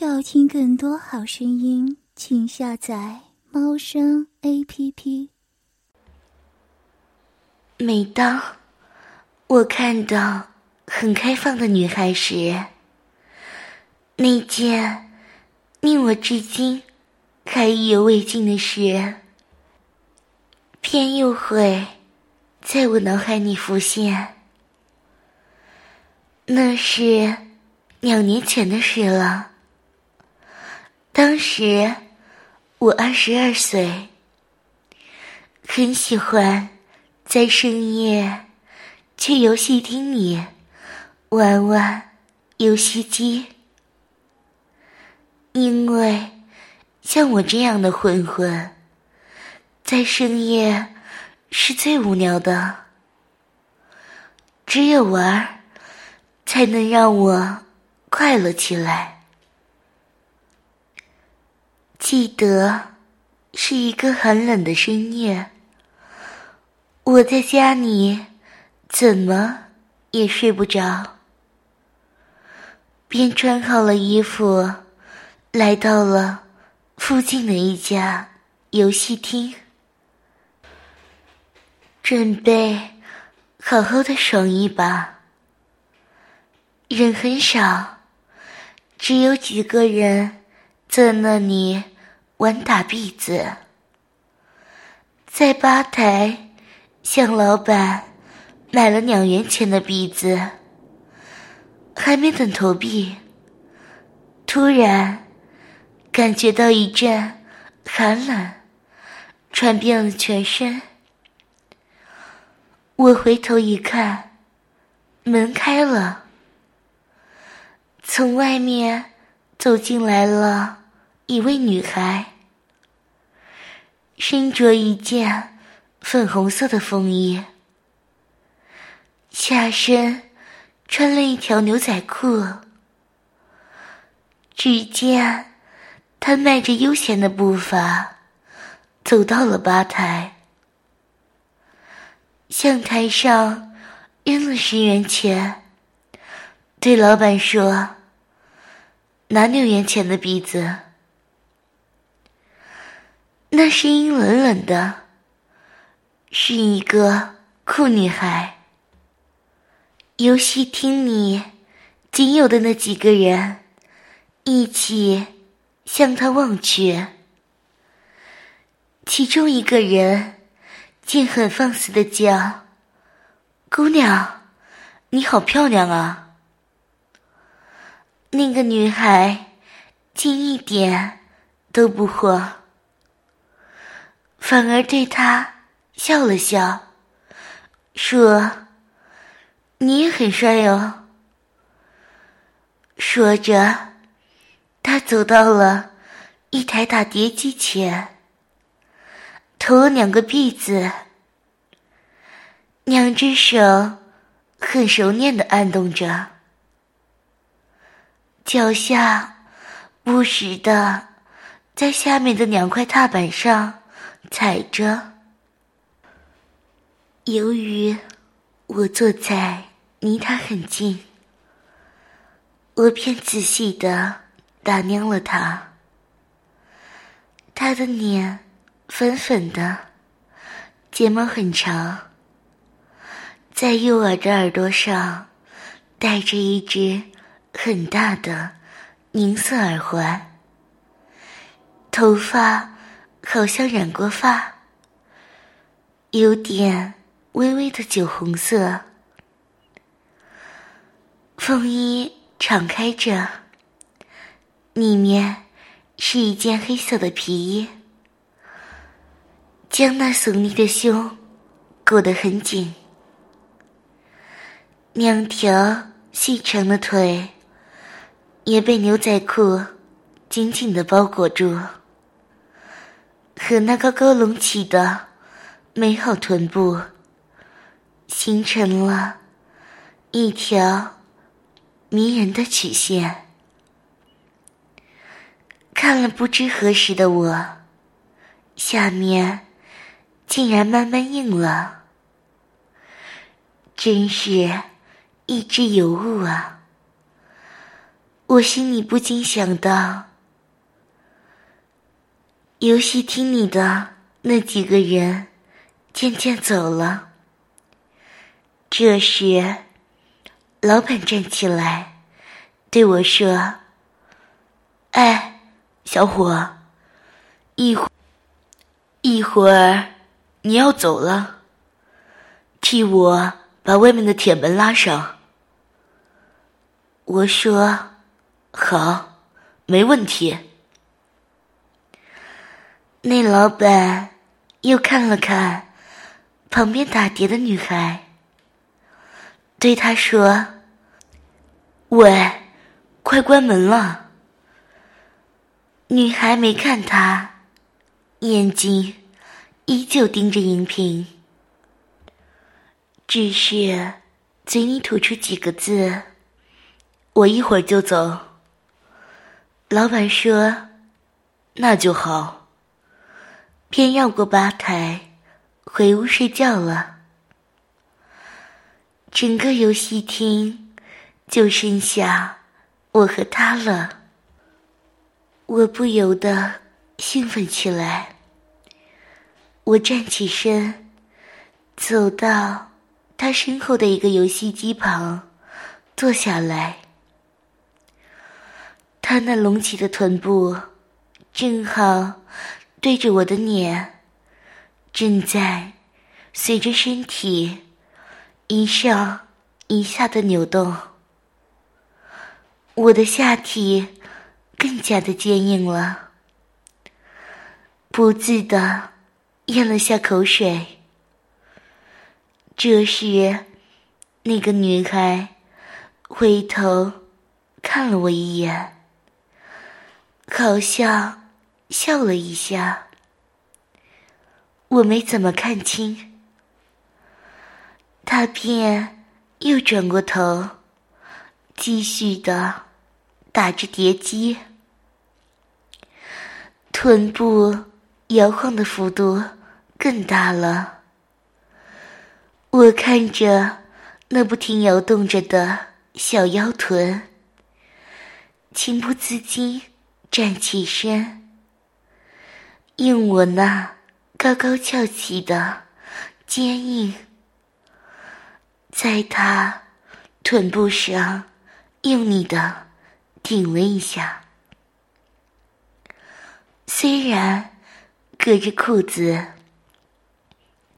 要听更多好声音，请下载猫声 A P P。每当我看到很开放的女孩时，那件令我至今还意犹未尽的事，偏又会在我脑海里浮现。那是两年前的事了。当时我二十二岁，很喜欢在深夜去游戏厅里玩玩游戏机，因为像我这样的混混，在深夜是最无聊的，只有玩才能让我快乐起来。记得是一个很冷的深夜，我在家里怎么也睡不着，便穿好了衣服，来到了附近的一家游戏厅，准备好好的爽一把。人很少，只有几个人。在那里玩打币子，在吧台向老板买了两元钱的币子，还没等投币，突然感觉到一阵寒冷传遍了全身。我回头一看，门开了，从外面走进来了。一位女孩，身着一件粉红色的风衣，下身穿了一条牛仔裤。只见她迈着悠闲的步伐，走到了吧台，向台上扔了十元钱，对老板说：“拿六元钱的鼻子。”那声音冷冷的，是一个酷女孩。游戏厅里仅有的那几个人，一起向他望去。其中一个人竟很放肆的叫：“姑娘，你好漂亮啊！”那个女孩竟一点都不慌。反而对他笑了笑，说：“你也很帅哦。”说着，他走到了一台打碟机前，投了两个币子，两只手很熟练的按动着，脚下不时的在下面的两块踏板上。踩着。由于我坐在离他很近，我便仔细的打量了他。他的脸粉粉的，睫毛很长，在右耳的耳朵上戴着一只很大的银色耳环，头发。好像染过发，有点微微的酒红色。风衣敞开着，里面是一件黑色的皮衣，将那耸立的胸裹得很紧。两条细长的腿也被牛仔裤紧紧的包裹住。和那高高隆起的美好臀部，形成了一条迷人的曲线。看了不知何时的我，下面竟然慢慢硬了，真是一只尤物啊！我心里不禁想到，游戏厅里的那几个人渐渐走了。这时，老板站起来对我说：“哎，小伙，一会一会儿你要走了，替我把外面的铁门拉上。”我说：“好，没问题。”那老板又看了看旁边打碟的女孩，对她说：“喂，快关门了。”女孩没看他，眼睛依旧盯着荧屏，只是嘴里吐出几个字。我一会儿就走。老板说：“那就好。”便绕过吧台，回屋睡觉了。整个游戏厅就剩下我和他了。我不由得兴奋起来。我站起身，走到他身后的一个游戏机旁，坐下来。他那隆起的臀部，正好对着我的脸，正在随着身体一上一下的扭动。我的下体更加的坚硬了，不自的咽了下口水。这时，那个女孩回头看了我一眼。好像笑了一下，我没怎么看清，他便又转过头，继续的打着碟机，臀部摇晃的幅度更大了。我看着那不停摇动着的小腰臀，情不自禁。站起身，用我那高高翘起的坚硬，在他臀部上用力的顶了一下。虽然隔着裤子，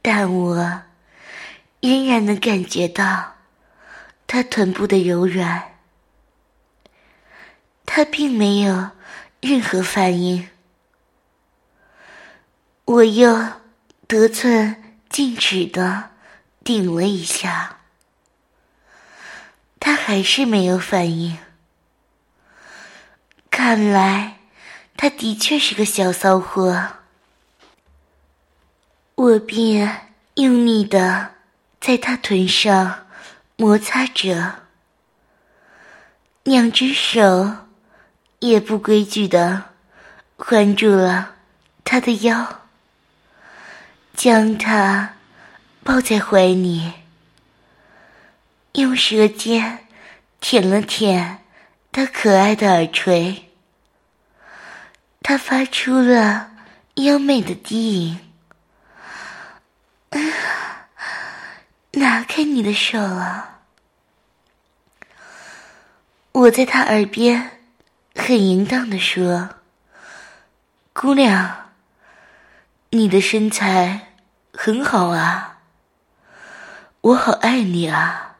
但我仍然能感觉到他臀部的柔软。他并没有。任何反应，我又得寸进尺的顶了一下，他还是没有反应。看来他的确是个小骚货，我便用力的在他臀上摩擦着，两只手。也不规矩的环住了他的腰，将他抱在怀里，用舌尖舔了舔他可爱的耳垂。他发出了优美的低吟：“ 拿开你的手啊！”我在他耳边。很淫荡的说：“姑娘，你的身材很好啊，我好爱你啊。”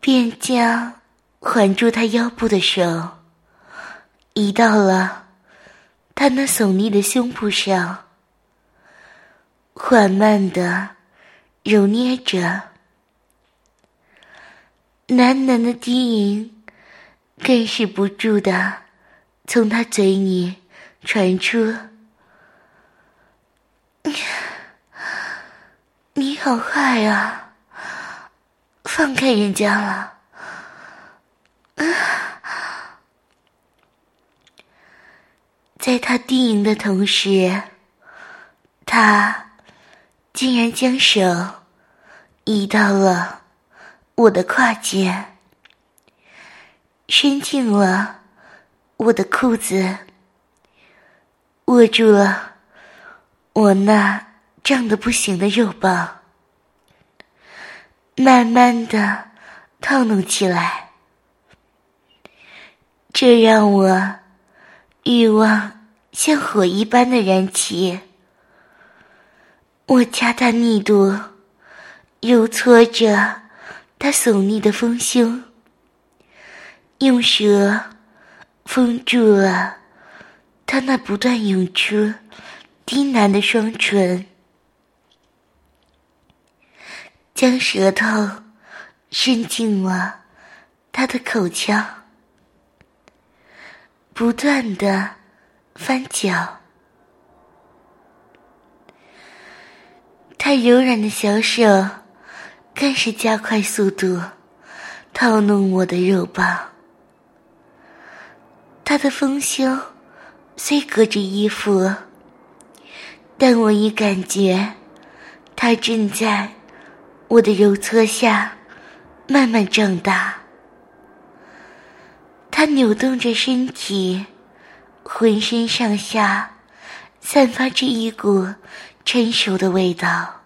便将环住他腰部的手移到了他那耸立的胸部上，缓慢的揉捏着，喃喃的低吟。更是不住的从他嘴里传出：“你好坏啊，放开人家了。”在他低吟的同时，他竟然将手移到了我的胯间。伸进了我的裤子，握住了我那胀得不行的肉棒，慢慢的套弄起来，这让我欲望像火一般的燃起。我加大力度，揉搓着他耸立的丰胸，用舌封住了他那不断涌出低喃的双唇，将舌头伸进了他的口腔，不断的翻搅。他柔软的小手更是加快速度，套弄我的肉棒。他的丰胸虽隔着衣服，但我已感觉他正在我的揉搓下慢慢长大。他扭动着身体，浑身上下散发着一股成熟的味道。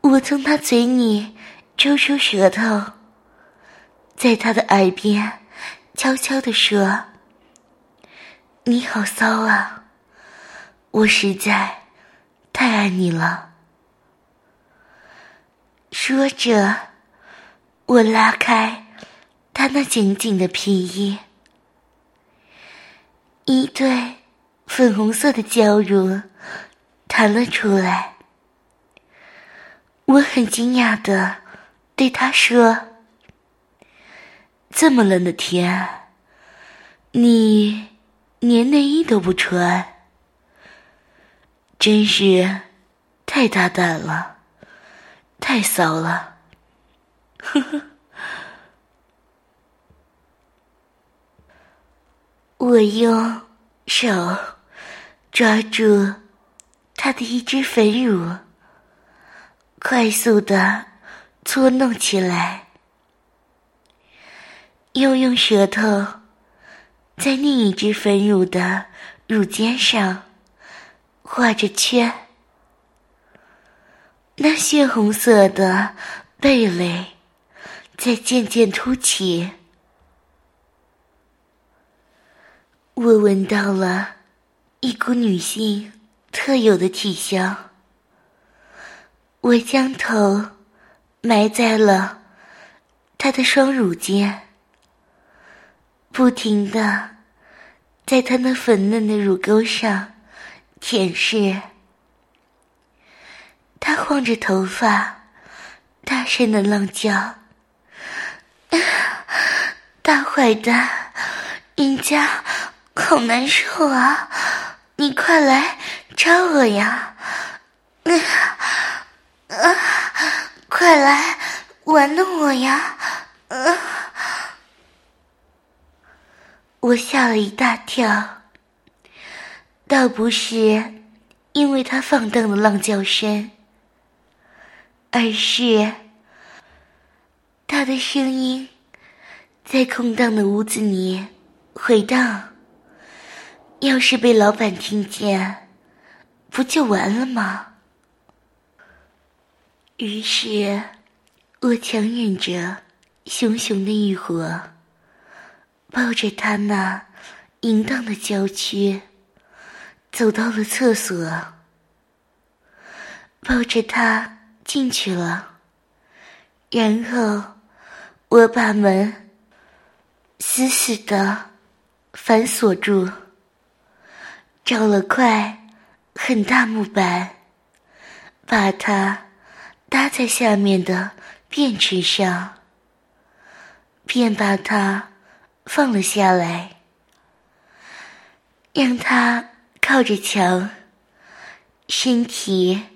我从他嘴里抽出舌头，在他的耳边悄悄地说：“你好骚啊，我实在太爱你了。”说着，我拉开他那紧紧的皮衣，一对粉红色的娇乳弹了出来。我很惊讶的对他说：“这么冷的天，你连内衣都不穿，真是太大胆了，太骚了。”呵呵，我用手抓住他的一只肥乳。快速的搓弄起来，又用舌头在另一只粉乳的乳尖上画着圈，那血红色的蓓蕾在渐渐凸起，我闻到了一股女性特有的体香。我将头埋在了他的双乳间，不停的在他那粉嫩的乳沟上舔舐。他晃着头发，大声的浪叫：“ 大坏蛋，人家好难受啊！你快来抓我呀！”啊！快来玩弄我呀！啊！我吓了一大跳，倒不是因为他放荡的浪叫声，而是他的声音在空荡的屋子里回荡。要是被老板听见，不就完了吗？于是，我强忍着熊熊的欲火，抱着他那淫荡的娇躯，走到了厕所，抱着他进去了。然后，我把门死死的反锁住，找了块很大木板，把它。搭在下面的便池上，便把它放了下来，让他靠着墙，身体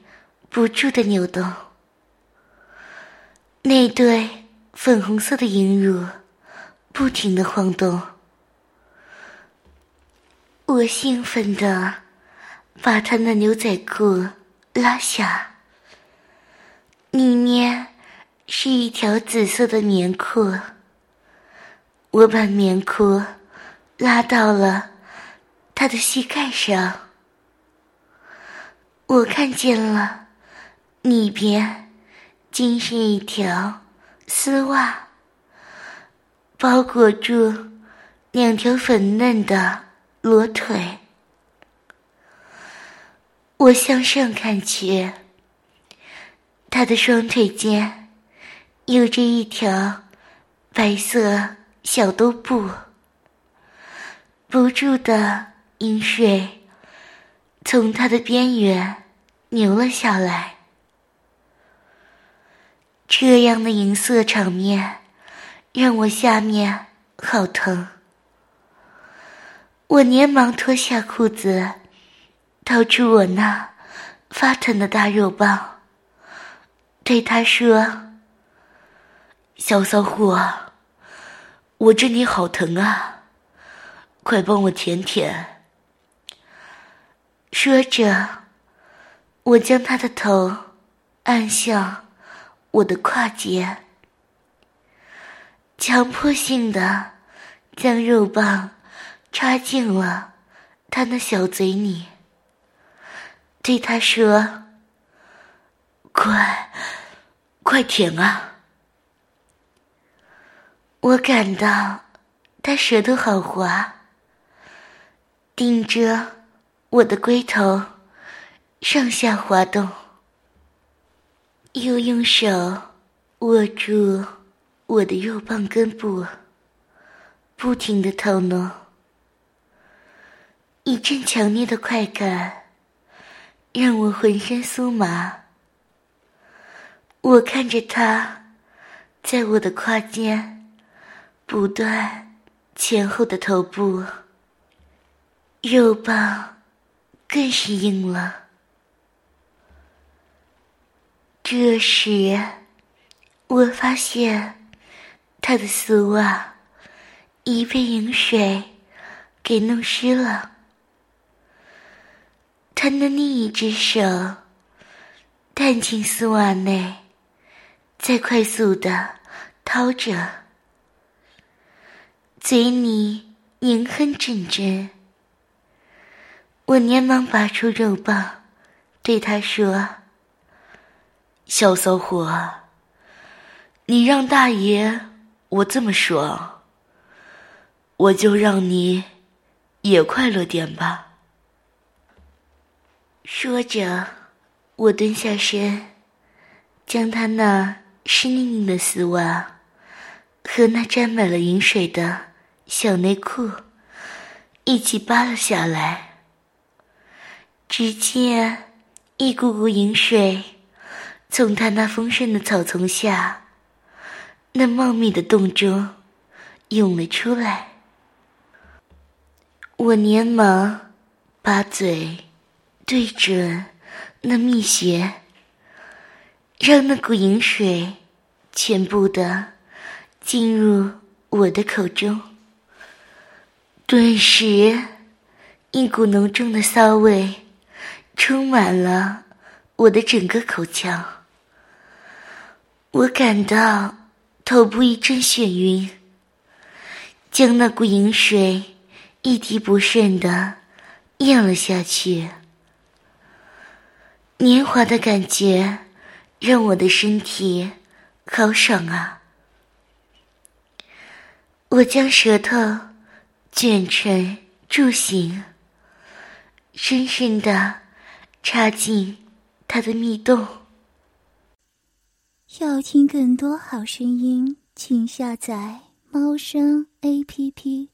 不住的扭动。那对粉红色的银乳不停的晃动，我兴奋的把他那牛仔裤拉下。里面是一条紫色的棉裤，我把棉裤拉到了他的膝盖上，我看见了里边竟是一条丝袜，包裹住两条粉嫩的裸腿。我向上看去，他的双腿间有着一条白色小兜布，不住的饮水从他的边缘流了下来。这样的银色场面让我下面好疼，我连忙脱下裤子。掏出我那发疼的大肉棒，对他说：“小骚货，我这里好疼啊，快帮我舔舔。”说着，我将他的头按向我的胯间，强迫性的将肉棒插进了他那小嘴里。对他说：“快，快舔啊！”我感到他舌头好滑，顶着我的龟头上下滑动，又用手握住我的肉棒根部，不停的透弄，一阵强烈的快感。让我浑身酥麻。我看着他，在我的胯间不断前后的头部，肉棒更是硬了。这时，我发现他的丝袜已被饮水给弄湿了。他的另一只手探进丝袜内，在快速的掏着，嘴里连哼阵阵。我连忙拔出肉棒，对他说：“小骚货，你让大爷我这么说，我就让你也快乐点吧。”说着，我蹲下身，将他那湿淋淋的丝袜和那沾满了饮水的小内裤一起扒了下来。只见一股股饮水从他那丰盛的草丛下那茂密的洞中涌了出来。我连忙把嘴。对准那蜜穴，让那股饮水全部的进入我的口中。顿时，一股浓重的骚味充满了我的整个口腔。我感到头部一阵眩晕，将那股饮水一滴不剩的咽了下去。年华的感觉，让我的身体好爽啊！我将舌头卷成柱形，深深的插进他的密洞。要听更多好声音，请下载猫声 A P P。